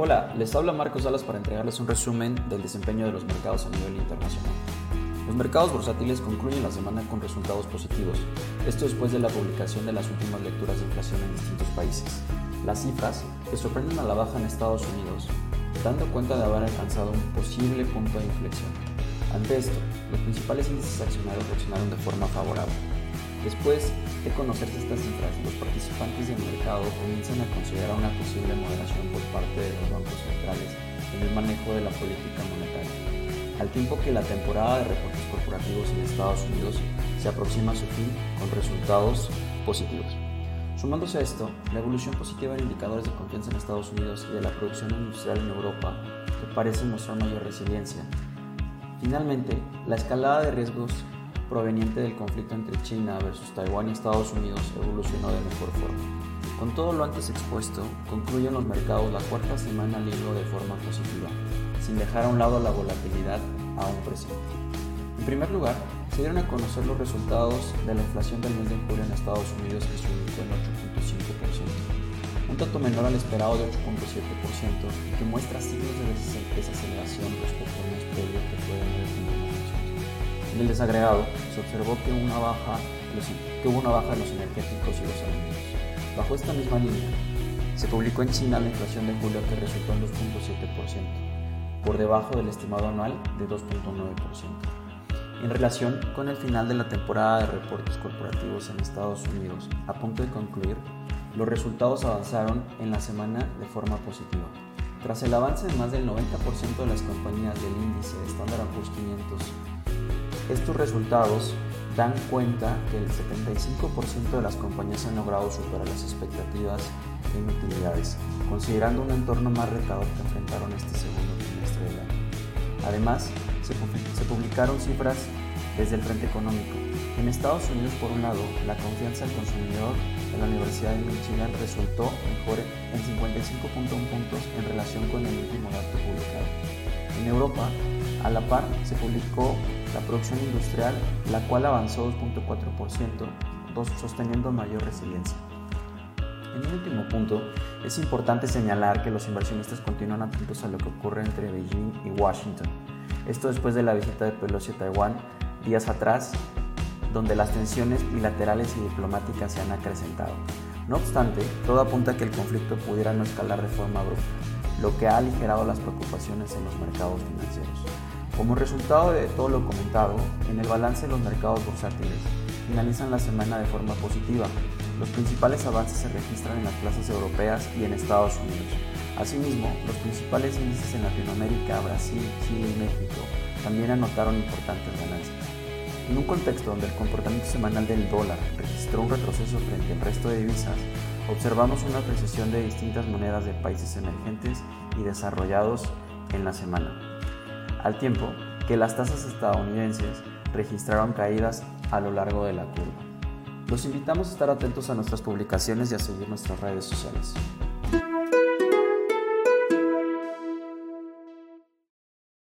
Hola, les habla Marcos Salas para entregarles un resumen del desempeño de los mercados a nivel internacional. Los mercados bursátiles concluyen la semana con resultados positivos, esto después de la publicación de las últimas lecturas de inflación en distintos países. Las cifras que sorprenden a la baja en Estados Unidos, dando cuenta de haber alcanzado un posible punto de inflexión. Ante esto, los principales índices accionarios reaccionaron de forma favorable. Después de conocerse estas cifras, los participantes del mercado comienzan a considerar una posible moderación por parte de los bancos centrales en el manejo de la política monetaria, al tiempo que la temporada de reportes corporativos en Estados Unidos se aproxima a su fin con resultados positivos. Sumándose a esto, la evolución positiva de indicadores de confianza en Estados Unidos y de la producción industrial en Europa, que parecen mostrar mayor resiliencia. Finalmente, la escalada de riesgos proveniente del conflicto entre China versus Taiwán y Estados Unidos evolucionó de mejor forma. Con todo lo antes expuesto, concluyen los mercados la cuarta semana al de forma positiva, sin dejar a un lado la volatilidad aún presente. En primer lugar, se dieron a conocer los resultados de la inflación del mes de julio en Estados Unidos que se ubicó en 8.5%, un dato menor al esperado de 8.7% y que muestra signos de desaceleración respecto al mes previo que fue de 9.9%. En el desagregado se observó que, una baja, que hubo una baja en los energéticos y los alimentos. Bajo esta misma línea, se publicó en China la inflación de julio que resultó en 2.7%, por debajo del estimado anual de 2.9%. En relación con el final de la temporada de reportes corporativos en Estados Unidos, a punto de concluir, los resultados avanzaron en la semana de forma positiva. Tras el avance de más del 90% de las compañías del índice Standard Poor's 500 estos resultados dan cuenta que el 75% de las compañías han logrado superar las expectativas en utilidades, considerando un entorno más retador que enfrentaron este segundo trimestre del año. Además, se, publicaron cifras desde el frente económico. En Estados Unidos, por un lado, la confianza del consumidor en la Universidad de Michigan resultó mejor en 55.1 puntos en relación con el último dato publicado. En Europa, a la par, se publicó la producción industrial, la cual avanzó 2.4%, sosteniendo mayor resiliencia. En un último punto, es importante señalar que los inversionistas continúan atentos a lo que ocurre entre Beijing y Washington. Esto después de la visita de Pelosi a Taiwán días atrás, donde las tensiones bilaterales y diplomáticas se han acrecentado. No obstante, todo apunta a que el conflicto pudiera no escalar de forma abrupta, lo que ha aligerado las preocupaciones en los mercados financieros. Como resultado de todo lo comentado, en el balance de los mercados bursátiles finalizan la semana de forma positiva. Los principales avances se registran en las plazas europeas y en Estados Unidos. Asimismo, los principales índices en Latinoamérica, Brasil, Chile y México también anotaron importantes ganancias. En un contexto donde el comportamiento semanal del dólar registró un retroceso frente al resto de divisas, observamos una apreciación de distintas monedas de países emergentes y desarrollados en la semana al tiempo que las tasas estadounidenses registraron caídas a lo largo de la curva. Los invitamos a estar atentos a nuestras publicaciones y a seguir nuestras redes sociales.